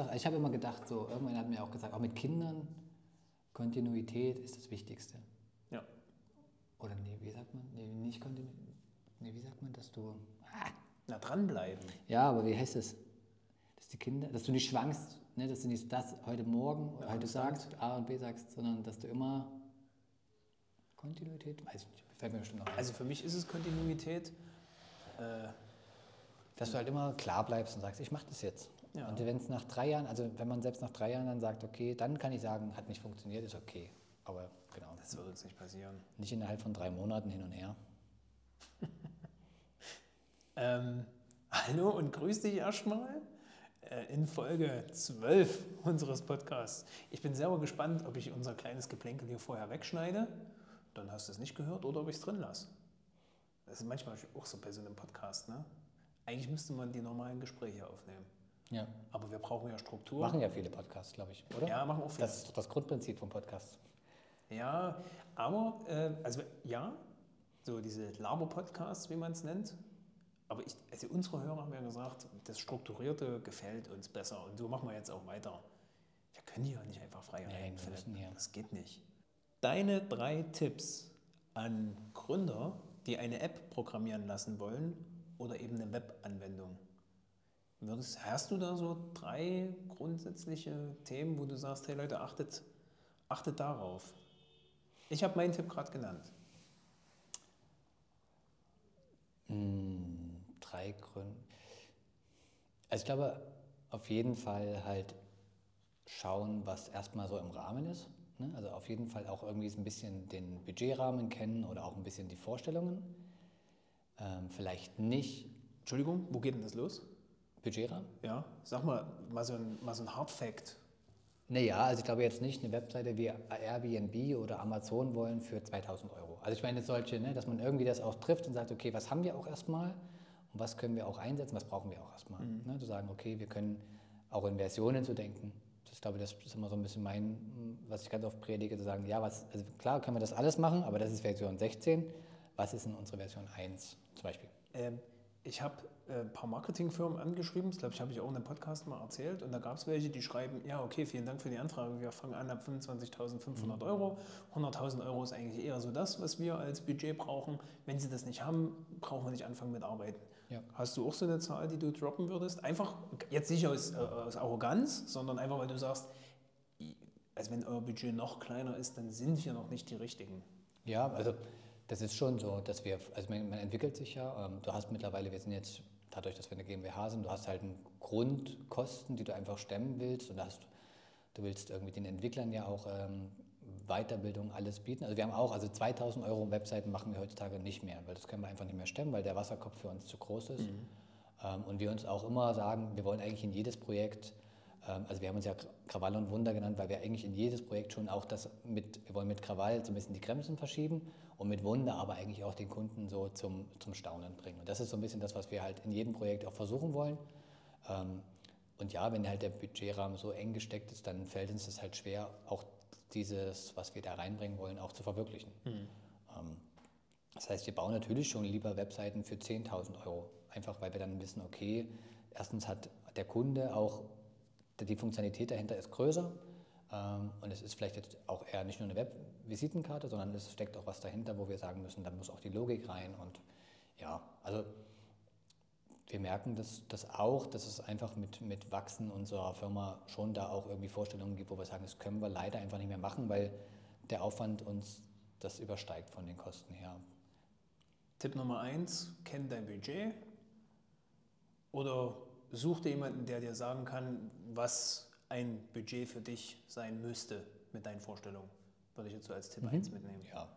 einfach, ich habe immer gedacht, so, irgendwann hat mir auch gesagt, auch mit Kindern, Kontinuität ist das Wichtigste. Ja. Oder nee, wie sagt man? Nee, nicht Kontinuität. Nee, wie sagt man, dass du. Ah, Na, dranbleiben. Ja, aber wie heißt es? Dass die Kinder, dass du nicht schwankst, ne, dass du nicht das heute Morgen oder heute sagst, A und B sagst, sondern dass du immer Kontinuität, weiß ich nicht, fällt mir bestimmt noch ein. Also für mich ist es Kontinuität. Äh, dass du halt immer klar bleibst und sagst, ich mache das jetzt. Ja. Und wenn es nach drei Jahren, also wenn man selbst nach drei Jahren dann sagt, okay, dann kann ich sagen, hat nicht funktioniert, ist okay. Aber genau, das wird uns nicht passieren. nicht innerhalb von drei Monaten hin und her. Ähm, hallo und grüß dich erstmal äh, in Folge 12 unseres Podcasts. Ich bin selber gespannt, ob ich unser kleines Geplänkel hier vorher wegschneide. Dann hast du es nicht gehört oder ob ich es drin lasse. Das ist manchmal auch so bei so einem Podcast. Ne? Eigentlich müsste man die normalen Gespräche aufnehmen. Ja. Aber wir brauchen ja Struktur. Machen ja viele Podcasts, glaube ich, oder? Ja, machen auch viele. Das ist doch das Grundprinzip vom Podcast. Ja, aber, äh, also ja, so diese Laber-Podcasts, wie man es nennt. Aber ich, also unsere Hörer haben ja gesagt, das Strukturierte gefällt uns besser und so machen wir jetzt auch weiter. Wir können hier nicht einfach frei reden, Philipp. hier- Das geht nicht. Deine drei Tipps an Gründer, die eine App programmieren lassen wollen oder eben eine Webanwendung. Würdest, hast du da so drei grundsätzliche Themen, wo du sagst, hey Leute, achtet, achtet darauf? Ich habe meinen Tipp gerade genannt. Hm, drei Gründe. Also ich glaube, auf jeden Fall halt schauen, was erstmal so im Rahmen ist. Ne? Also auf jeden Fall auch irgendwie so ein bisschen den Budgetrahmen kennen oder auch ein bisschen die Vorstellungen. Ähm, vielleicht nicht Entschuldigung, wo geht denn das los? Budgetrahmen. Ja, sag mal, mal so ein, mal so ein Hard Fact. Naja, also ich glaube jetzt nicht eine Webseite wie Airbnb oder Amazon wollen für 2000 Euro. Also ich meine solche, ne, dass man irgendwie das auch trifft und sagt, okay, was haben wir auch erstmal und was können wir auch einsetzen, was brauchen wir auch erstmal. Ne, zu sagen, okay, wir können auch in Versionen zu denken. Das, ich glaube, das ist immer so ein bisschen mein, was ich ganz oft predige, zu sagen, ja, was, also klar können wir das alles machen, aber das ist Version 16. Was ist in unserer Version 1 zum Beispiel? Ähm, ich habe äh, ein paar Marketingfirmen angeschrieben, das glaube ich, habe ich auch in einem Podcast mal erzählt. Und da gab es welche, die schreiben, ja, okay, vielen Dank für die Anfrage. Wir fangen an ab 25.500 Euro. 100.000 Euro ist eigentlich eher so das, was wir als Budget brauchen. Wenn Sie das nicht haben, brauchen wir nicht anfangen mit Arbeiten. Ja. Hast du auch so eine Zahl, die du droppen würdest? Einfach, jetzt nicht aus, äh, aus Arroganz, sondern einfach, weil du sagst, also wenn euer Budget noch kleiner ist, dann sind wir noch nicht die Richtigen. Ja, also das ist schon so, dass wir, also man, man entwickelt sich ja. Ähm, du hast mittlerweile, wir sind jetzt, dadurch, dass wir eine GmbH sind, du hast halt einen Grundkosten, die du einfach stemmen willst und hast, du willst irgendwie den Entwicklern ja auch ähm, Weiterbildung, alles bieten. Also wir haben auch, also 2000 Euro Webseiten machen wir heutzutage nicht mehr, weil das können wir einfach nicht mehr stemmen, weil der Wasserkopf für uns zu groß ist. Ähm, und wir uns auch immer sagen, wir wollen eigentlich in jedes Projekt Also wir haben uns ja Krawall und Wunder genannt, weil wir eigentlich in jedes Projekt schon auch das mit, wir wollen mit Krawall so ein bisschen die Grenzen verschieben und mit Wunder aber eigentlich auch den Kunden so zum, zum Staunen bringen. Und das ist so ein bisschen das, was wir halt in jedem Projekt auch versuchen wollen. Ähm, Und ja, wenn halt der Budgetrahmen so eng gesteckt ist, dann fällt uns das halt schwer, auch dieses, was wir da reinbringen wollen, auch zu verwirklichen. Ähm, Das heißt, wir bauen natürlich schon lieber Webseiten für 10.000 Euro, einfach weil wir dann wissen, okay, erstens hat der Kunde auch, die Funktionalität dahinter ist größer. Ähm, und es ist vielleicht jetzt auch eher nicht nur eine Web-Visitenkarte, sondern es steckt auch was dahinter, wo wir sagen müssen, da muss auch die Logik rein. Und ja, also wir merken das, das auch, dass es einfach mit, mit Wachsen unserer Firma schon da auch irgendwie Vorstellungen gibt, wo wir sagen, das können wir leider einfach nicht mehr machen, weil der Aufwand uns das übersteigt von den Kosten her. Tipp Nummer eins, kenn dein Budget. Oder such dir jemanden, der dir sagen kann, was ein Budget für dich sein müsste mit deinen Vorstellungen. Würde ich jetzt so als Tipp 1 mitnehmen. Ja,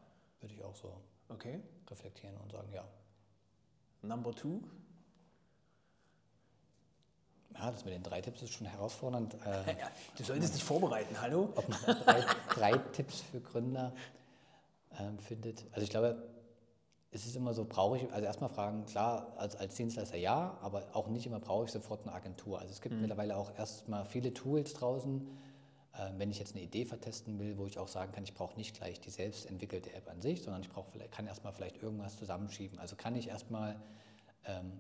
würde ich auch so Okay. reflektieren und sagen, ja. Number two. Ja, das mit den drei Tipps ist schon herausfordernd. Äh, Ja, du solltest dich vorbereiten, hallo? ob man drei, drei Tipps für Gründer ähm, findet. Also ich glaube, es ist immer so, brauche ich, also erstmal fragen, klar, als, als Dienstleister ja, aber auch nicht immer brauche ich sofort eine Agentur. Also es gibt mittlerweile auch erstmal viele Tools draußen, äh, wenn ich jetzt eine Idee vertesten will, wo ich auch sagen kann, ich brauche nicht gleich die selbst entwickelte App an sich, sondern ich brauche vielleicht, kann erstmal vielleicht irgendwas zusammenschieben. Also kann ich erstmal ähm,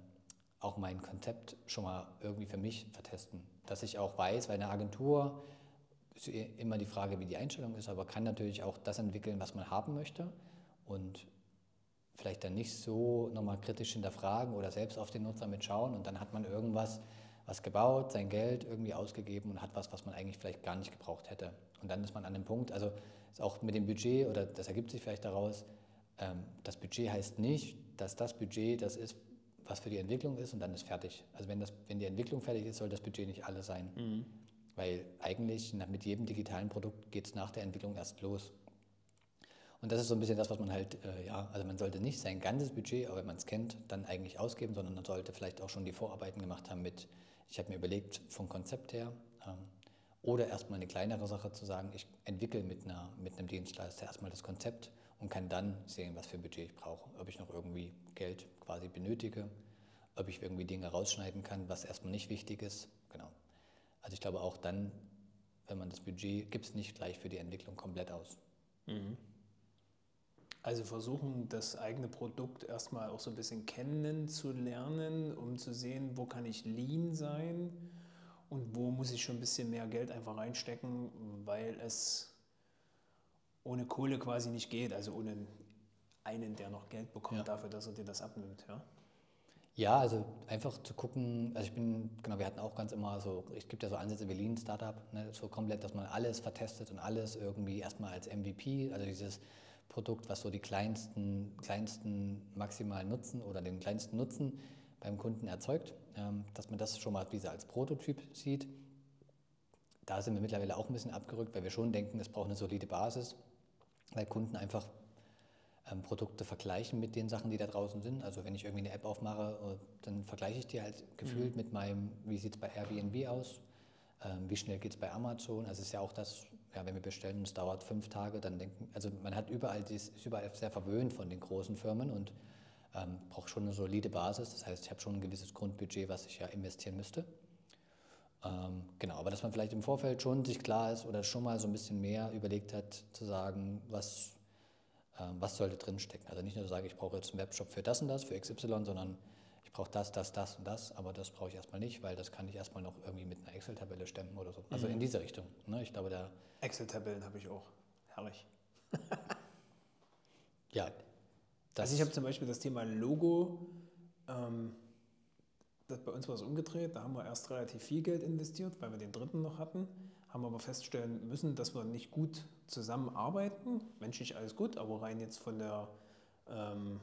auch auch mein Konzept schon mal irgendwie für mich vertesten. Dass ich auch weiß, weil eine Agentur ist immer die Frage, wie die Einstellung ist, aber kann natürlich auch das entwickeln, was man haben möchte und vielleicht dann nicht so nochmal kritisch hinterfragen oder selbst auf den Nutzer mitschauen und dann hat man irgendwas, was gebaut, sein Geld irgendwie ausgegeben und hat was, was man eigentlich vielleicht gar nicht gebraucht hätte. Und dann ist man an dem Punkt, also ist auch mit dem Budget oder das ergibt sich vielleicht daraus, ähm, das Budget heißt nicht, dass das Budget das ist, was für die Entwicklung ist und dann ist fertig. Also wenn, das, wenn die Entwicklung fertig ist, soll das Budget nicht alles sein. Mhm. Weil eigentlich mit jedem digitalen Produkt geht es nach der Entwicklung erst los. Und das ist so ein bisschen das, was man halt, äh, ja, also man sollte nicht sein ganzes Budget, aber wenn man es kennt, dann eigentlich ausgeben, sondern man sollte vielleicht auch schon die Vorarbeiten gemacht haben mit, ich habe mir überlegt, vom Konzept her, ähm, oder erstmal eine kleinere Sache zu sagen, ich entwickle mit, einer, mit einem Dienstleister erstmal das Konzept und kann dann sehen, was für ein Budget ich brauche. Ob ich noch irgendwie Geld quasi benötige, ob ich irgendwie Dinge rausschneiden kann, was erstmal nicht wichtig ist. Genau. Also ich glaube auch dann, wenn man das Budget, gibt es nicht gleich für die Entwicklung komplett aus. Mhm. Also versuchen, das eigene Produkt erstmal auch so ein bisschen kennenzulernen, um zu sehen, wo kann ich lean sein und wo muss ich schon ein bisschen mehr Geld einfach reinstecken, weil es ohne Kohle quasi nicht geht, also ohne einen, der noch Geld bekommt ja. dafür, dass er dir das abnimmt. Ja? Ja, also einfach zu gucken, also ich bin, genau, wir hatten auch ganz immer so, es gibt ja so Ansätze wie Lean Startup, ne, so komplett, dass man alles vertestet und alles irgendwie erstmal als MVP, also dieses Produkt, was so die kleinsten, kleinsten maximalen Nutzen oder den kleinsten Nutzen beim Kunden erzeugt, ähm, dass man das schon mal wie als Prototyp sieht. Da sind wir mittlerweile auch ein bisschen abgerückt, weil wir schon denken, es braucht eine solide Basis, weil Kunden einfach ähm, Produkte vergleichen mit den Sachen, die da draußen sind. Also wenn ich irgendwie eine App aufmache, äh, dann vergleiche ich die halt gefühlt mhm. mit meinem, wie sieht es bei Airbnb aus, ähm, wie schnell geht es bei Amazon. Also es ist ja auch das, ja, wenn wir bestellen und es dauert fünf Tage, dann denken, also man hat überall, dies, ist überall sehr verwöhnt von den großen Firmen und ähm, braucht schon eine solide Basis. Das heißt, ich habe schon ein gewisses Grundbudget, was ich ja investieren müsste. Ähm, genau, aber dass man vielleicht im Vorfeld schon sich klar ist oder schon mal so ein bisschen mehr überlegt hat, zu sagen, was ähm, was sollte drinstecken. Also nicht nur sagen, ich brauche jetzt einen Webshop für das und das, für XY, sondern brauche das, das, das und das, aber das brauche ich erstmal nicht, weil das kann ich erstmal noch irgendwie mit einer Excel-Tabelle stemmen oder so. Also mhm. in diese Richtung. Ne? Ich glaube, da. Excel-Tabellen habe ich auch. Herrlich. ja. also ich habe zum Beispiel das Thema Logo. Ähm, das bei uns war es umgedreht. Da haben wir erst relativ viel Geld investiert, weil wir den dritten noch hatten haben aber feststellen müssen, dass wir nicht gut zusammenarbeiten. Menschlich alles gut, aber rein jetzt von der, ähm,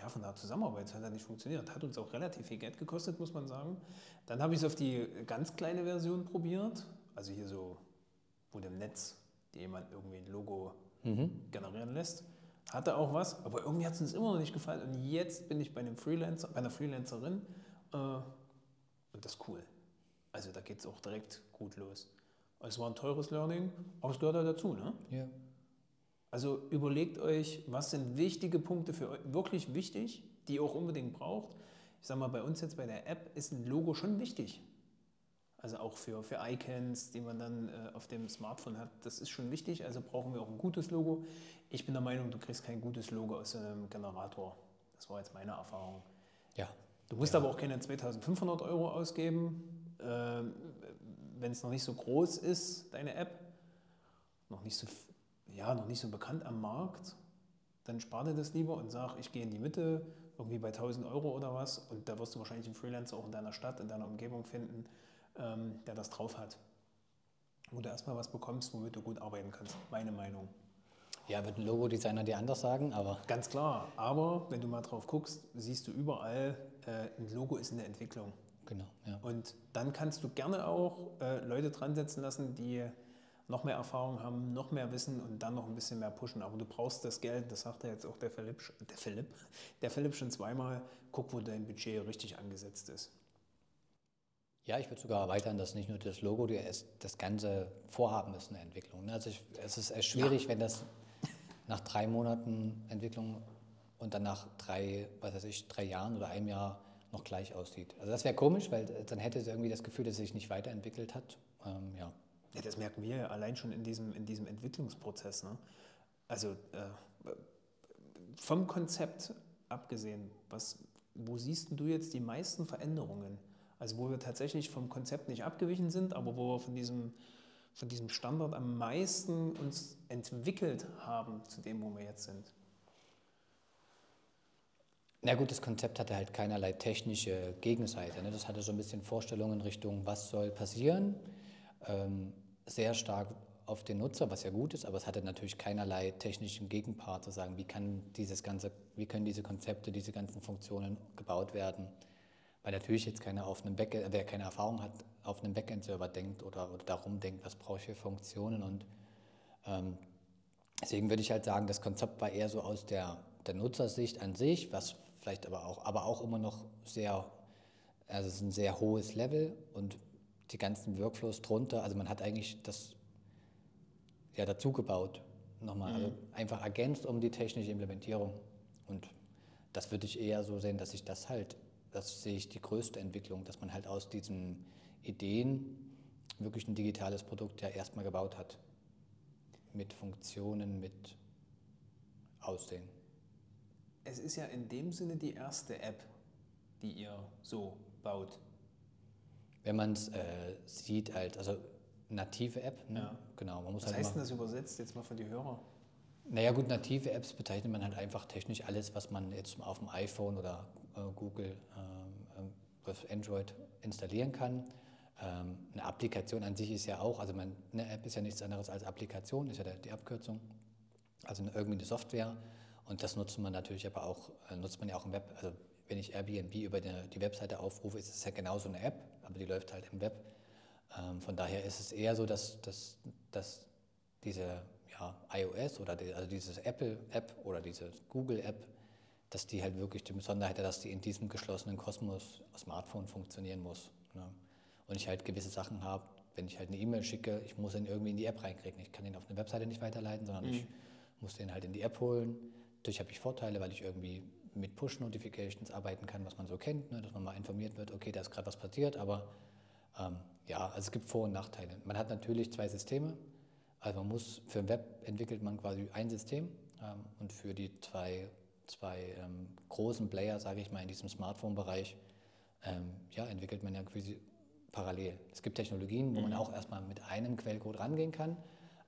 ja, von der Zusammenarbeit hat er nicht funktioniert. Hat uns auch relativ viel Geld gekostet, muss man sagen. Dann habe ich es auf die ganz kleine Version probiert. Also hier so, wo dem Netz jemand irgendwie ein Logo mhm. generieren lässt. Hatte auch was, aber irgendwie hat es uns immer noch nicht gefallen. Und jetzt bin ich bei einem Freelancer, bei einer Freelancerin äh, und das ist cool. Also da geht es auch direkt gut los. Es war ein teures Learning, aber es gehört halt dazu. Ne? Ja. Also überlegt euch, was sind wichtige Punkte für euch, wirklich wichtig, die ihr auch unbedingt braucht. Ich sage mal, bei uns jetzt bei der App ist ein Logo schon wichtig. Also auch für, für Icons, die man dann äh, auf dem Smartphone hat, das ist schon wichtig. Also brauchen wir auch ein gutes Logo. Ich bin der Meinung, du kriegst kein gutes Logo aus einem Generator. Das war jetzt meine Erfahrung. Ja. Du musst ja. aber auch keine 2500 Euro ausgeben. Ähm, wenn es noch nicht so groß ist, deine App, noch nicht so, ja, noch nicht so bekannt am Markt, dann spar dir das lieber und sag, ich gehe in die Mitte, irgendwie bei 1000 Euro oder was, und da wirst du wahrscheinlich einen Freelancer auch in deiner Stadt, in deiner Umgebung finden, ähm, der das drauf hat. Wo du erstmal was bekommst, womit du gut arbeiten kannst. Meine Meinung. Ja, wird ein Logodesigner dir anders sagen, aber. Ganz klar, aber wenn du mal drauf guckst, siehst du überall, äh, ein Logo ist in der Entwicklung. Genau, ja. Und dann kannst du gerne auch äh, Leute dran setzen lassen, die noch mehr Erfahrung haben, noch mehr wissen und dann noch ein bisschen mehr pushen. Aber du brauchst das Geld, das sagt ja jetzt auch der Philipp, der Philipp, der Philipp schon zweimal, guck, wo dein Budget richtig angesetzt ist. Ja, ich würde sogar erweitern, dass nicht nur das Logo, das ganze Vorhaben ist eine Entwicklung. Also ich, es ist schwierig, ja. wenn das nach drei Monaten Entwicklung und dann nach drei, was weiß ich, drei Jahren oder einem Jahr noch gleich aussieht. Also das wäre komisch, weil dann hätte sie irgendwie das Gefühl, dass sie sich nicht weiterentwickelt hat. Ähm, ja. Ja. das merken wir allein schon in diesem, in diesem Entwicklungsprozess. Ne? Also äh, vom Konzept abgesehen, was wo siehst du jetzt die meisten Veränderungen? Also wo wir tatsächlich vom Konzept nicht abgewichen sind, aber wo wir von diesem, von diesem Standard am meisten uns entwickelt haben zu dem, wo wir jetzt sind. Na gut, das Konzept hatte halt keinerlei technische Gegenseite. Ne? Das hatte so ein bisschen Vorstellungen in Richtung, was soll passieren. Ähm, sehr stark auf den Nutzer, was ja gut ist, aber es hatte natürlich keinerlei technischen Gegenpart zu sagen, wie kann dieses ganze, wie können diese Konzepte, diese ganzen Funktionen gebaut werden. Weil natürlich jetzt keiner auf einem Backend, wer keine Erfahrung hat, auf einem Backend-Server denkt oder, oder darum denkt, was brauche ich für Funktionen. Und ähm, deswegen würde ich halt sagen, das Konzept war eher so aus der, der Nutzersicht an sich, was vielleicht aber auch, aber auch immer noch sehr, also es ist ein sehr hohes Level und die ganzen Workflows drunter, also man hat eigentlich das ja dazu gebaut, nochmal, also mhm. also einfach ergänzt um die technische Implementierung. Und das würde ich eher so sehen, dass ich das halt, das sehe ich die größte Entwicklung, dass man halt aus diesen Ideen wirklich ein digitales Produkt ja erstmal gebaut hat. Mit Funktionen, mit Aussehen es ist ja in dem Sinne die erste App, die ihr so baut. Wenn man es äh, sieht, halt, also native App, ne? ja. genau. Man muss Was halt heißt denn das übersetzt jetzt mal für die Hörer? Naja gut, native Apps bezeichnet man halt einfach technisch alles, was man jetzt auf dem iPhone oder äh, Google, äh, äh Android installieren kann. Ähm, eine Applikation an sich ist ja auch, also man, eine App ist ja nichts anderes als Applikation, ist ja die Abkürzung. Also irgendwie eine Software, und das nutzt man natürlich aber auch, äh, nutzt man ja auch im Web. Also wenn ich Airbnb über die, die Webseite aufrufe, ist es ja genauso eine App, aber die läuft halt im Web. Ähm, von daher ist es eher so, dass, dass, dass diese ja, iOS oder die, also dieses Apple-App oder diese Google-App, dass die halt wirklich die Besonderheit hat, dass die in diesem geschlossenen Kosmos Smartphone funktionieren muss. Ne? Und ich halt gewisse Sachen habe, wenn ich halt eine E-Mail schicke, ich muss ihn irgendwie in die App reinkriegen. Ich kann ihn auf eine Webseite nicht weiterleiten, sondern mhm. ich muss den halt in die App holen Dadurch habe ich Vorteile, weil ich irgendwie mit Push-Notifications arbeiten kann, was man so kennt, ne, dass man mal informiert wird, okay, da ist gerade was passiert, aber ähm, ja, also es gibt Vor- und Nachteile. Man hat natürlich zwei Systeme, also man muss, für ein Web entwickelt man quasi ein System ähm, und für die zwei, zwei ähm, großen Player, sage ich mal, in diesem Smartphone-Bereich, ähm, ja, entwickelt man ja quasi parallel. Es gibt Technologien, wo mhm. man auch erstmal mit einem Quellcode rangehen kann,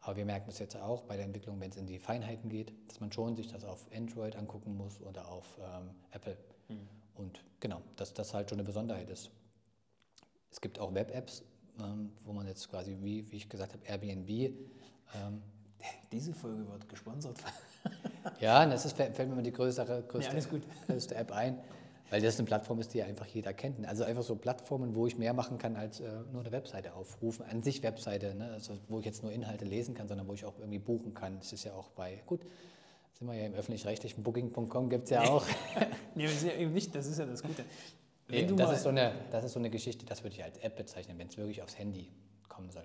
aber wir merken das jetzt auch bei der Entwicklung, wenn es in die Feinheiten geht, dass man schon sich das auf Android angucken muss oder auf ähm, Apple. Mhm. Und genau, dass das halt schon eine Besonderheit ist. Es gibt auch Web-Apps, ähm, wo man jetzt quasi, wie, wie ich gesagt habe, Airbnb. Ähm, Diese Folge wird gesponsert. ja, das ist, fällt mir mal die größere, größte, ja, größte App ein. Weil das eine Plattform ist, die einfach jeder kennt. Also einfach so Plattformen, wo ich mehr machen kann, als äh, nur eine Webseite aufrufen. An sich Webseite, ne? also wo ich jetzt nur Inhalte lesen kann, sondern wo ich auch irgendwie buchen kann. Das ist ja auch bei, gut, sind wir ja im öffentlich-rechtlichen Booking.com, gibt es ja auch. nee, das ist ja eben nicht, das ist ja das Gute. Nee, das, ist so eine, das ist so eine Geschichte, das würde ich als App bezeichnen, wenn es wirklich aufs Handy kommen soll.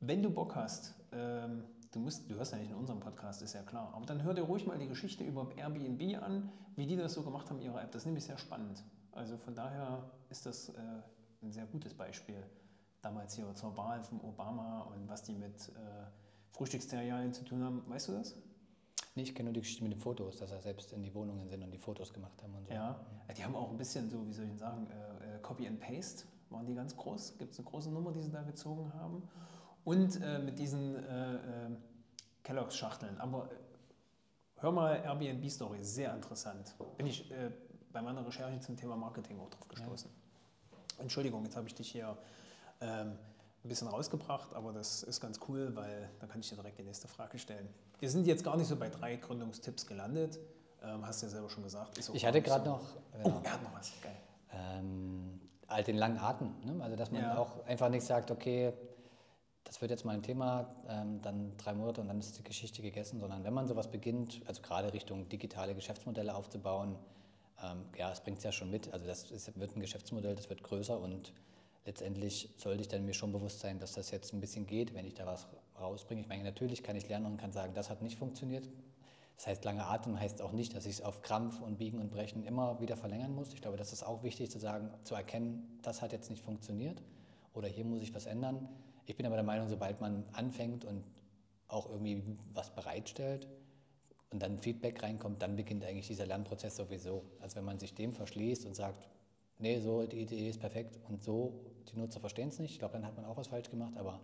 Wenn du Bock hast, ähm, du, musst, du hörst ja nicht in unserem Podcast, ist ja klar, aber dann hör dir ruhig mal die Geschichte über Airbnb an, wie die das so gemacht haben, ihre App. Das ist nämlich sehr spannend. Also von daher ist das äh, ein sehr gutes Beispiel. Damals hier zur Wahl von Obama und was die mit äh, Frühstücksterrialien zu tun haben. Weißt du das? Nee, ich kenne nur die Geschichte mit den Fotos, dass er selbst in die Wohnungen sind und die Fotos gemacht haben und so. Ja, die haben auch ein bisschen so, wie soll ich sagen, äh, äh Copy and Paste waren die ganz groß. Gibt es eine große Nummer, die sie da gezogen haben und äh, mit diesen äh, äh, Kelloggs-Schachteln. Aber äh, hör mal Airbnb-Story, sehr interessant. Bin ich äh, bei meiner Recherche zum Thema Marketing auch drauf gestoßen. Ja. Entschuldigung, jetzt habe ich dich hier ähm, ein bisschen rausgebracht, aber das ist ganz cool, weil da kann ich dir direkt die nächste Frage stellen. Wir sind jetzt gar nicht so bei drei Gründungstipps gelandet. Ähm, hast du ja selber schon gesagt. ich hatte gerade so. noch. Genau. Oh, er hat noch was. Geil. Ähm, halt den langen Atem. Ne? Also, dass man ja. auch einfach nicht sagt, okay, das wird jetzt mal ein Thema, ähm, dann drei Monate und dann ist die Geschichte gegessen, sondern wenn man sowas beginnt, also gerade Richtung digitale Geschäftsmodelle aufzubauen, ähm, ja, es bringt es ja schon mit. Also das ist, wird ein Geschäftsmodell, das wird größer und letztendlich sollte ich dann mir schon bewusst sein, dass das jetzt ein bisschen geht, wenn ich da was rausbringe. Ich meine, natürlich kann ich lernen und kann sagen, das hat nicht funktioniert. Das heißt, lange Atem heißt auch nicht, dass ich es auf Krampf und Biegen und Brechen immer wieder verlängern muss. Ich glaube, das ist auch wichtig zu sagen, zu erkennen, das hat jetzt nicht funktioniert oder hier muss ich was ändern ich bin aber der Meinung, sobald man anfängt und auch irgendwie was bereitstellt, und dann Feedback reinkommt, dann beginnt eigentlich dieser Lernprozess sowieso. Also wenn man sich dem verschließt und sagt, nee, so die Idee ist perfekt und so, die Nutzer verstehen es nicht, ich glaube, dann hat man auch was falsch gemacht, aber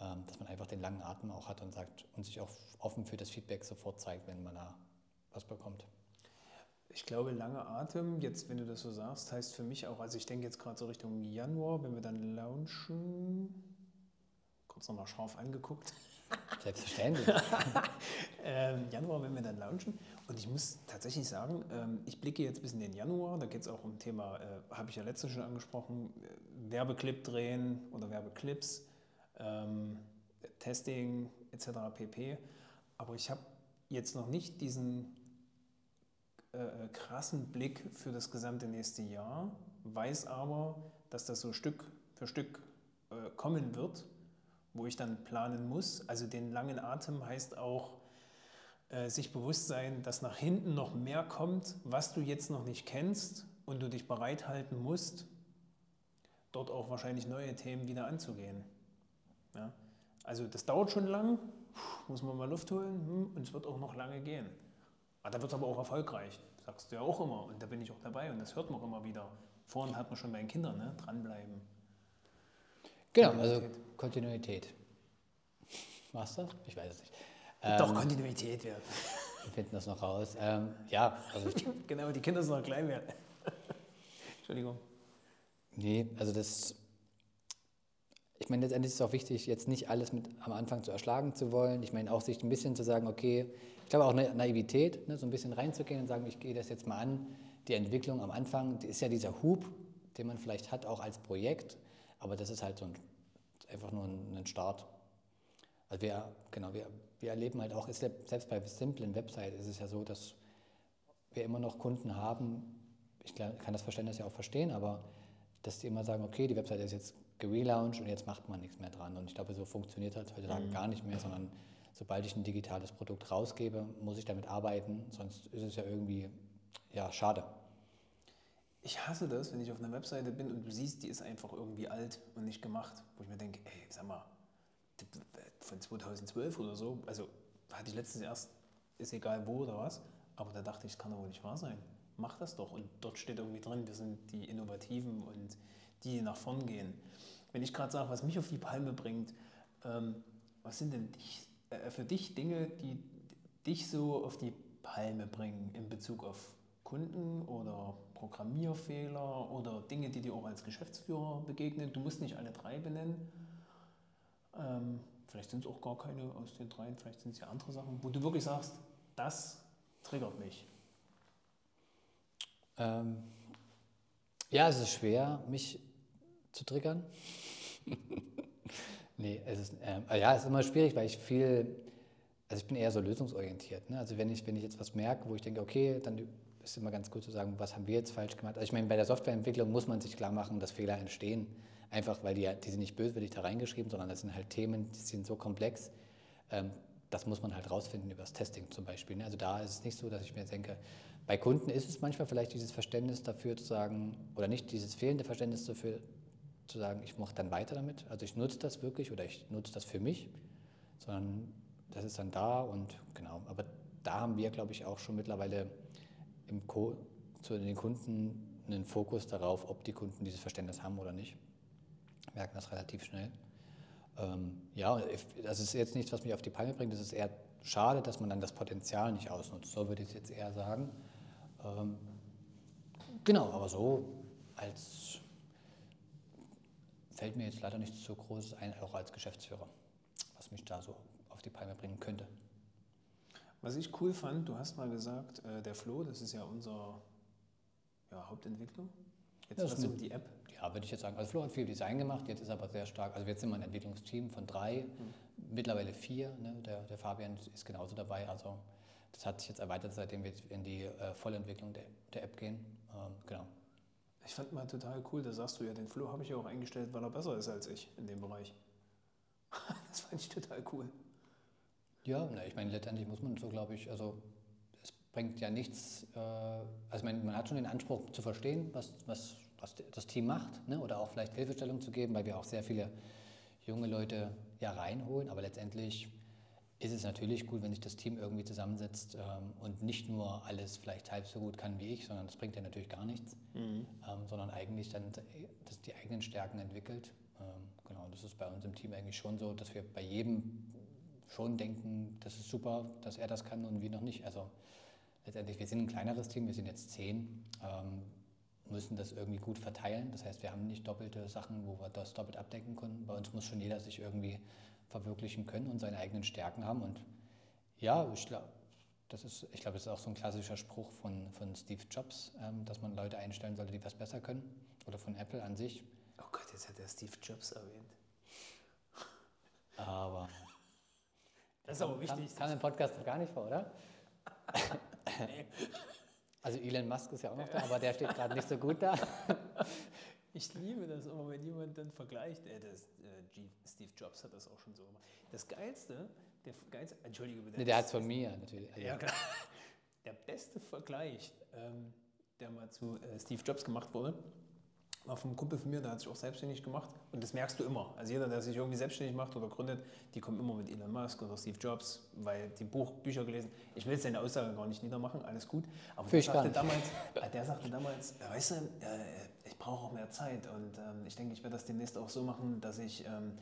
ähm, dass man einfach den langen Atem auch hat und sagt und sich auch offen für das Feedback sofort zeigt, wenn man da was bekommt. Ich glaube, lange Atem, jetzt wenn du das so sagst, heißt für mich auch, also ich denke jetzt gerade so Richtung Januar, wenn wir dann launchen, kurz nochmal scharf angeguckt. Selbstverständlich. ähm, Januar, wenn wir dann launchen. Und ich muss tatsächlich sagen, ähm, ich blicke jetzt bis in den Januar. Da geht es auch um Thema, äh, habe ich ja letztens schon angesprochen, äh, Werbeclip drehen oder Werbeclips, ähm, Testing etc. pp. Aber ich habe jetzt noch nicht diesen äh, äh, krassen Blick für das gesamte nächste Jahr, weiß aber, dass das so Stück für Stück äh, kommen wird wo ich dann planen muss. Also den langen Atem heißt auch, äh, sich bewusst sein, dass nach hinten noch mehr kommt, was du jetzt noch nicht kennst und du dich bereithalten musst, dort auch wahrscheinlich neue Themen wieder anzugehen. Ja? Also das dauert schon lang, muss man mal Luft holen hm, und es wird auch noch lange gehen. Aber da wird es aber auch erfolgreich, sagst du ja auch immer und da bin ich auch dabei und das hört man auch immer wieder. Vorhin hat man schon bei den Kindern, ne? dranbleiben. Genau, also Kontinuität. Machst du? Ich weiß es nicht. Doch, ähm, Kontinuität wäre. Wir finden das noch raus. Ähm, ja, also. genau, die Kinder sind noch klein werden. Entschuldigung. Nee, also das. Ich meine, letztendlich ist es auch wichtig, jetzt nicht alles mit am Anfang zu erschlagen zu wollen. Ich meine, auch sich ein bisschen zu sagen, okay, ich glaube auch eine Naivität, ne, so ein bisschen reinzugehen und sagen, ich gehe das jetzt mal an. Die Entwicklung am Anfang die ist ja dieser Hub, den man vielleicht hat, auch als Projekt. Aber das ist halt so ein, einfach nur ein, Start. Also wir, genau, wir, wir erleben halt auch, selbst bei simplen Websites ist es ja so, dass wir immer noch Kunden haben, ich kann das Verständnis ja auch verstehen, aber dass die immer sagen, okay, die Webseite ist jetzt gelauncht und jetzt macht man nichts mehr dran. Und ich glaube, so funktioniert das heutzutage mhm. gar nicht mehr, sondern sobald ich ein digitales Produkt rausgebe, muss ich damit arbeiten, sonst ist es ja irgendwie ja, schade. Ich hasse das, wenn ich auf einer Webseite bin und du siehst, die ist einfach irgendwie alt und nicht gemacht. Wo ich mir denke, ey, sag mal, von 2012 oder so, also hatte ich letztens erst, ist egal wo oder was, aber da dachte ich, das kann doch wohl nicht wahr sein. Mach das doch. Und dort steht irgendwie drin, wir sind die Innovativen und die, die nach vorn gehen. Wenn ich gerade sage, was mich auf die Palme bringt, ähm, was sind denn dich, äh, für dich Dinge, die dich so auf die Palme bringen in Bezug auf Kunden oder Programmierfehler oder Dinge, die dir auch als Geschäftsführer begegnen. Du musst nicht alle drei benennen. Ähm, vielleicht sind es auch gar keine aus den dreien, vielleicht sind es ja andere Sachen, wo du wirklich sagst, das triggert mich. Ähm, ja, es ist schwer, mich zu triggern. nee, es ist, ähm, ja, es ist immer schwierig, weil ich viel, also ich bin eher so lösungsorientiert. Ne? Also wenn ich, wenn ich jetzt was merke, wo ich denke, okay, dann ist immer ganz gut zu sagen, was haben wir jetzt falsch gemacht. Also ich meine, bei der Softwareentwicklung muss man sich klar machen, dass Fehler entstehen. Einfach, weil die, die sind nicht böswillig da reingeschrieben, sondern das sind halt Themen, die sind so komplex. Ähm, das muss man halt rausfinden über das Testing zum Beispiel. Ne? Also da ist es nicht so, dass ich mir denke, bei Kunden ist es manchmal vielleicht dieses Verständnis dafür zu sagen, oder nicht dieses fehlende Verständnis dafür zu sagen, ich mache dann weiter damit. Also ich nutze das wirklich oder ich nutze das für mich, sondern das ist dann da und genau. Aber da haben wir, glaube ich, auch schon mittlerweile im Co zu den Kunden einen Fokus darauf, ob die Kunden dieses Verständnis haben oder nicht. Merken das relativ schnell. Ähm, ja, das ist jetzt nichts, was mich auf die Palme bringt. Es ist eher schade, dass man dann das Potenzial nicht ausnutzt. So würde ich es jetzt eher sagen. Ähm, genau, aber so als fällt mir jetzt leider nichts so Großes ein, auch als Geschäftsführer, was mich da so auf die Palme bringen könnte. Was ich cool fand, du hast mal gesagt, äh, der Flo, das ist ja unser ja, Hauptentwickler. Jetzt was um die App. Ja, würde ich jetzt sagen. Also Flo hat viel Design gemacht, jetzt ist aber sehr stark. Also jetzt sind wir ein Entwicklungsteam von drei, mhm. mittlerweile vier. Ne? Der, der Fabian ist genauso dabei. Also das hat sich jetzt erweitert, seitdem wir in die äh, Vollentwicklung der, der App gehen. Ähm, genau. Ich fand mal total cool, da sagst du ja, den Flo habe ich ja auch eingestellt, weil er besser ist als ich in dem Bereich. das fand ich total cool. Ja, na, ich meine, letztendlich muss man so, glaube ich, also es bringt ja nichts, äh, also man, man, hat schon den Anspruch zu verstehen, was, was, was das Team macht ne? oder auch vielleicht Hilfestellung zu geben, weil wir auch sehr viele junge Leute ja reinholen, aber letztendlich ist es natürlich gut, wenn sich das Team irgendwie zusammensetzt ähm, und nicht nur alles vielleicht halb so gut kann wie ich, sondern das bringt ja natürlich gar nichts, ähm, sondern eigentlich dann dass die eigenen Stärken entwickelt. Ähm, genau, das ist bei uns im Team eigentlich schon so, dass wir bei jedem schon denken, das ist super, dass er das kann und wir noch nicht. Also letztendlich, wir sind ein kleineres Team, wir sind jetzt zehn, ähm, müssen das irgendwie gut verteilen. Das heißt, wir haben nicht doppelte Sachen, wo wir das doppelt abdecken können. Bei uns muss schon jeder sich irgendwie verwirklichen können und seine eigenen Stärken haben. Und ja, ich glaube, das ist, ich glaube, das ist auch so ein klassischer Spruch von, von Steve Jobs, ähm, dass man Leute einstellen sollte, die was besser können. Oder von Apple an sich. Oh Gott, jetzt hat er Steve Jobs erwähnt. Aber. Das ist aber wichtig. Kam, kam im Podcast doch gar nicht vor, oder? Also Elon Musk ist ja auch noch da, aber der steht gerade nicht so gut da. Ich liebe das immer, wenn jemand dann vergleicht. Äh, das, äh, Steve Jobs hat das auch schon so gemacht. Das Geilste, der geilste, entschuldige bitte. Nee, der hat es von mir natürlich. Ja, klar. Der beste Vergleich, ähm, der mal zu äh, Steve Jobs gemacht wurde, war vom Kumpel von mir, der hat sich auch selbstständig gemacht. Und das merkst du immer. Also jeder, der sich irgendwie selbstständig macht oder gründet, die kommen immer mit Elon Musk oder Steve Jobs, weil die Buch, Bücher gelesen. Ich will jetzt seine Aussage gar nicht niedermachen, alles gut. Aber der sagte, damals, äh, der sagte damals, ja, weißt du, äh, ich brauche auch mehr Zeit. Und ähm, ich denke, ich werde das demnächst auch so machen, dass ich ähm,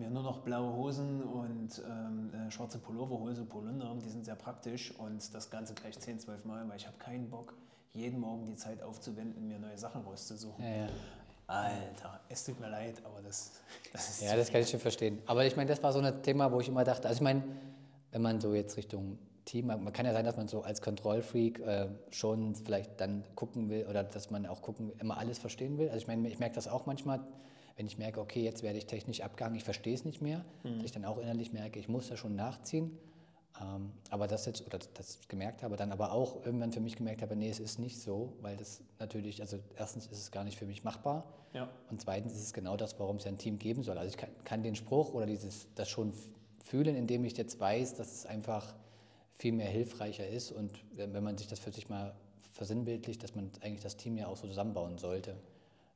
mir nur noch blaue Hosen und ähm, äh, schwarze Pullover hole, so Polunder, die sind sehr praktisch und das Ganze gleich 10, 12 Mal, weil ich habe keinen Bock, jeden Morgen die Zeit aufzuwenden, mir neue Sachen rauszusuchen. Ja, ja. Alter, es tut mir leid, aber das, das ist. Ja, das kann ich schon verstehen. Aber ich meine, das war so ein Thema, wo ich immer dachte, also ich meine, wenn man so jetzt Richtung Team, man kann ja sein, dass man so als Kontrollfreak äh, schon vielleicht dann gucken will oder dass man auch gucken, immer alles verstehen will. Also ich meine, ich merke das auch manchmal, wenn ich merke, okay, jetzt werde ich technisch abgehangen, ich verstehe es nicht mehr, mhm. dass ich dann auch innerlich merke, ich muss da schon nachziehen. Ähm, aber das jetzt, oder das gemerkt habe, dann aber auch irgendwann für mich gemerkt habe, nee, es ist nicht so, weil das natürlich, also erstens ist es gar nicht für mich machbar ja. und zweitens ist es genau das, warum es ja ein Team geben soll. Also ich kann, kann den Spruch oder dieses, das schon fühlen, indem ich jetzt weiß, dass es einfach viel mehr hilfreicher ist und wenn man sich das für sich mal versinnbildlicht, dass man eigentlich das Team ja auch so zusammenbauen sollte.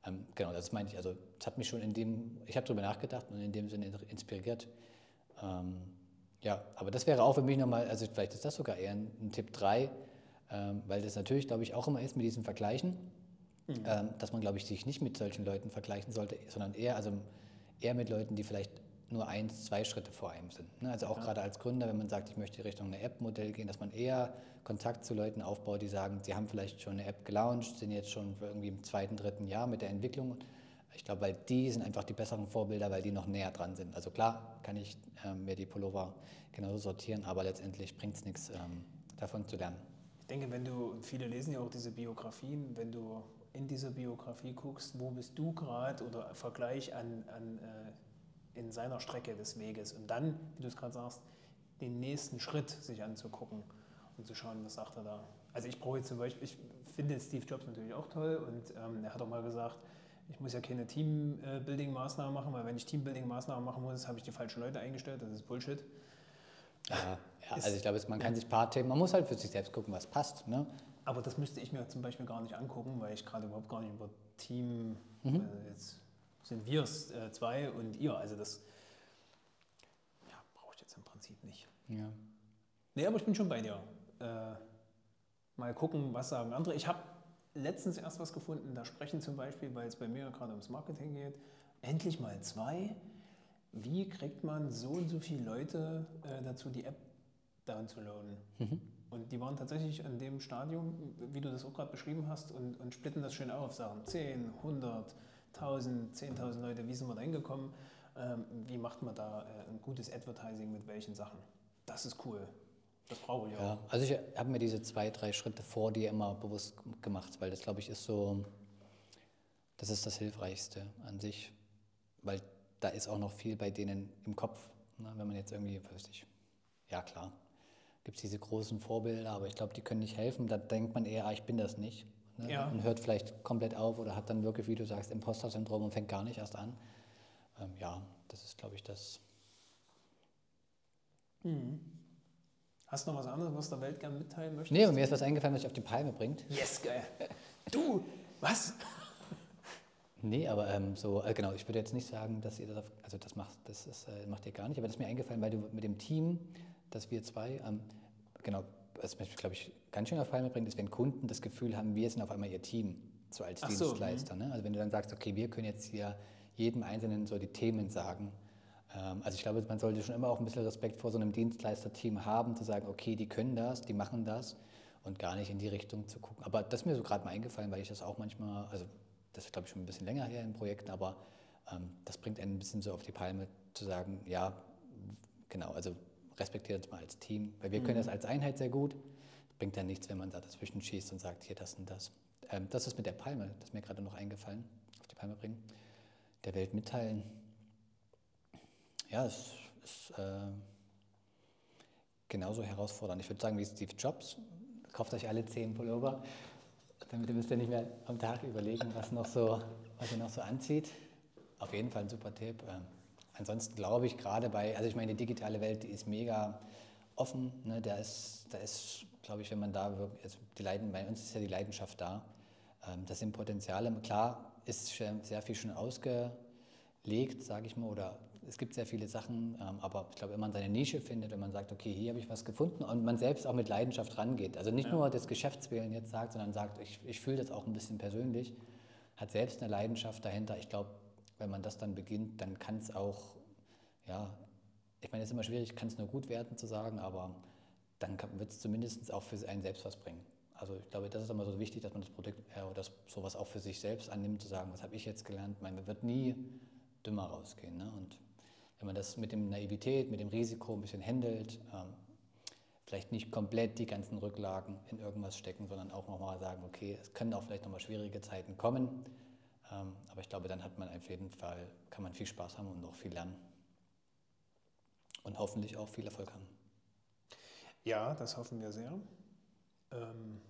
Ähm, genau, das meine ich. Also es hat mich schon in dem, ich habe darüber nachgedacht und in dem Sinne inspiriert. Ähm, ja, aber das wäre auch für mich nochmal, also vielleicht ist das sogar eher ein, ein Tipp 3, ähm, weil das natürlich, glaube ich, auch immer ist mit diesen Vergleichen, mhm. ähm, dass man, glaube ich, sich nicht mit solchen Leuten vergleichen sollte, sondern eher, also eher mit Leuten, die vielleicht nur eins, zwei Schritte vor einem sind. Ne? Also auch ja. gerade als Gründer, wenn man sagt, ich möchte Richtung eine App-Modell gehen, dass man eher Kontakt zu Leuten aufbaut, die sagen, sie haben vielleicht schon eine App gelauncht, sind jetzt schon irgendwie im zweiten, dritten Jahr mit der Entwicklung ich glaube, weil die sind einfach die besseren Vorbilder, weil die noch näher dran sind. Also klar kann ich ähm, mir die Pullover genauso sortieren, aber letztendlich bringt es nichts, ähm, davon zu lernen. Ich denke, wenn du, viele lesen ja auch diese Biografien, wenn du in dieser Biografie guckst, wo bist du gerade oder Vergleich an, an äh, in seiner Strecke des Weges und dann, wie du es gerade sagst, den nächsten Schritt sich anzugucken und zu schauen, was sagt er da. Also ich brauche jetzt zum Beispiel, ich finde Steve Jobs natürlich auch toll und ähm, er hat auch mal gesagt, ich muss ja keine Teambuilding-Maßnahmen machen, weil wenn ich Teambuilding-Maßnahmen machen muss, habe ich die falschen Leute eingestellt. Das ist Bullshit. Ja, ja also ich glaube, man kann sich ein paar Themen, man muss halt für sich selbst gucken, was passt. Ne? Aber das müsste ich mir zum Beispiel gar nicht angucken, weil ich gerade überhaupt gar nicht über Team, mhm. äh, jetzt sind wir es äh, zwei und ihr. Also das ja, brauche ich jetzt im Prinzip nicht. Ja. Nee, aber ich bin schon bei dir. Äh, mal gucken, was sagen andere. Ich habe letztens erst was gefunden, da sprechen zum Beispiel, weil es bei mir gerade ums Marketing geht, endlich mal zwei. Wie kriegt man so und so viele Leute äh, dazu, die App downzuladen? Mhm. Und die waren tatsächlich an dem Stadium, wie du das auch gerade beschrieben hast, und, und splitten das schön auf, sagen 10, 100, 1000, 10.000 Leute, wie sind wir da hingekommen? Ähm, wie macht man da äh, ein gutes Advertising mit welchen Sachen? Das ist cool. Das brauche ich auch. Ja, also ich habe mir diese zwei, drei Schritte vor dir immer bewusst gemacht, weil das, glaube ich, ist so, das ist das Hilfreichste an sich, weil da ist auch noch viel bei denen im Kopf. Ne? Wenn man jetzt irgendwie, weiß ich, ja klar, gibt es diese großen Vorbilder, aber ich glaube, die können nicht helfen. Da denkt man eher, ah, ich bin das nicht. Ne? Ja. Und hört vielleicht komplett auf oder hat dann wirklich, wie du sagst, Imposter-Syndrom und fängt gar nicht erst an. Ähm, ja, das ist, glaube ich, das. Mhm. Hast du noch was anderes, was der Welt gerne mitteilen möchtest? Nee, mir ist was eingefallen, was dich auf die Palme bringt. Yes, geil. Du, was? Nee, aber ähm, so, äh, genau, ich würde jetzt nicht sagen, dass ihr das, auf, also das macht, das ist, äh, macht ihr gar nicht, aber das ist mir eingefallen, weil du mit dem Team dass wir zwei, ähm, genau, was mich, glaube ich, ganz schön auf Palme bringt, ist, wenn Kunden das Gefühl haben, wir sind auf einmal ihr Team, so als Ach so, Dienstleister. Ne? Also wenn du dann sagst, okay, wir können jetzt hier jedem Einzelnen so die Themen sagen. Ähm, also ich glaube, man sollte schon immer auch ein bisschen Respekt vor so einem Dienstleister-Team haben, zu sagen, okay, die können das, die machen das und gar nicht in die Richtung zu gucken. Aber das ist mir so gerade mal eingefallen, weil ich das auch manchmal, also das ist glaube ich schon ein bisschen länger her in Projekten, aber ähm, das bringt einen ein bisschen so auf die Palme zu sagen, ja, genau, also respektiert es mal als Team, weil wir Mhm. können das als Einheit sehr gut. Bringt dann nichts, wenn man da dazwischen schießt und sagt, hier das und das. Ähm, das ist mit der Palme, das ist mir gerade noch eingefallen, auf die Palme bringen, der Welt mitteilen. Ja, es ist äh, genauso herausfordernd. Ich würde sagen, wie Steve Jobs, kauft euch alle zehn Pullover, damit müsst ihr nicht mehr am Tag überlegen, was, noch so, was ihr noch so anzieht. Auf jeden Fall ein super Tipp. Ähm, ansonsten glaube ich gerade bei, also ich meine, die digitale Welt, die ist mega offen. Ne? Da ist, da ist, glaube ich, wenn man da wirklich, also die Leiden, bei uns ist ja die Leidenschaft da. Ähm, das sind Potenziale. Klar ist sehr viel schon ausgelegt, sage ich mal, oder es gibt sehr viele Sachen, ähm, aber ich glaube, wenn man seine Nische findet, wenn man sagt, okay, hier habe ich was gefunden und man selbst auch mit Leidenschaft rangeht, also nicht Ja. nur das Geschäftswillen jetzt sagt, sondern sagt, ich, ich fühle das auch ein bisschen persönlich, hat selbst eine Leidenschaft dahinter. Ich glaube, wenn man das dann beginnt, dann kann es auch, ja, ich meine, es ist immer schwierig, kann es nur gut werden zu sagen, aber dann wird es zumindest auch für einen selbst was bringen. Also ich glaube, das ist immer so wichtig, dass man das Produkt äh, oder das, sowas auch für sich selbst annimmt, zu sagen, was habe ich jetzt gelernt. Man wird nie dümmer rausgehen. Ne? Und wenn man das mit dem Naivität, mit dem Risiko ein bisschen handelt, ähm, vielleicht nicht komplett die ganzen Rücklagen in irgendwas stecken, sondern auch nochmal sagen, okay, es können auch vielleicht nochmal schwierige Zeiten kommen. Ähm, aber ich glaube, dann hat man auf jeden Fall, kann man viel Spaß haben und noch viel lernen. Und hoffentlich auch viel Erfolg haben. Ja, das hoffen wir sehr. Ähm,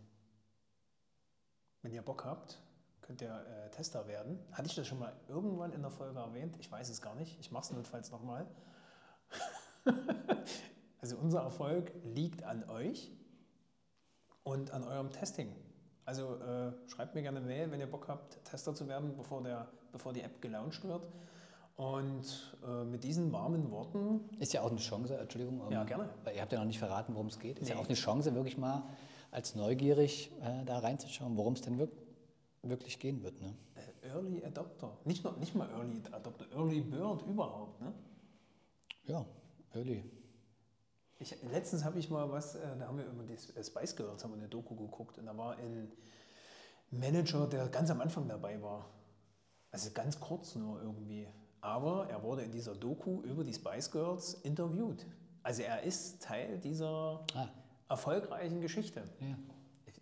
wenn ihr Bock habt, könnt ihr äh, Tester werden. Hatte ich das schon mal irgendwann in der Folge erwähnt? Ich weiß es gar nicht. Ich mache es notfalls nochmal. also unser Erfolg liegt an euch und an eurem Testing. Also äh, schreibt mir gerne eine Mail, wenn ihr Bock habt, Tester zu werden, bevor, der, bevor die App gelauncht wird. Und äh, mit diesen warmen Worten Ist ja auch eine Chance, Entschuldigung. um- Ja, gerne. Weil ihr habt ja noch nicht verraten, worum es geht. Ist ja Nee. auch eine Chance, wirklich mal als neugierig äh, da reinzuschauen, worum es denn wirk wirklich gehen wird. Ne? Äh, Early Adopter. Nicht, nur, nicht mal Early Adopter, Early Bird überhaupt. Ne? Ja, early. Ich, letztens habe ich mal was, äh, da haben wir über die äh, Spice Girls haben wir eine Doku geguckt und da war ein Manager, der ganz am Anfang dabei war. Also ganz kurz nur irgendwie. Aber er wurde in dieser Doku über die Spice Girls interviewt. Also er ist Teil dieser Ah, erfolgreichen Geschichte. ja.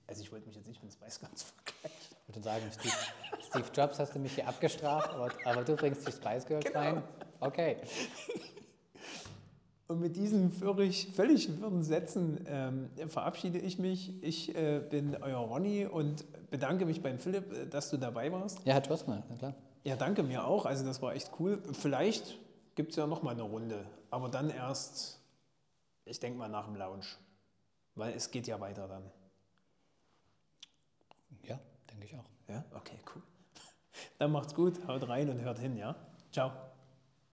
Also ich wollte mich jetzt nicht mit den Spice Girls vergleichen. Ich würde sagen, Steve, Steve Jobs hast du mich hier abgestraft, aber, aber du bringst die Spice Girls Genau. rein. Okay. Und mit diesen völlig, völlig wirren Sätzen ähm, verabschiede ich mich. Ich äh, bin euer Ronny und bedanke mich beim Philipp, äh, dass du dabei warst. Ja, hat Spaß gemacht, na klar. Ja, danke mir auch. Also das war echt cool. Vielleicht gibt es ja noch mal eine Runde, aber dann erst, ich denke mal nach dem Lounge, weil es geht ja weiter dann. Ja, denke ich auch. Ja, okay, cool. Dann macht's gut, haut rein und hört hin, ja? Ciao.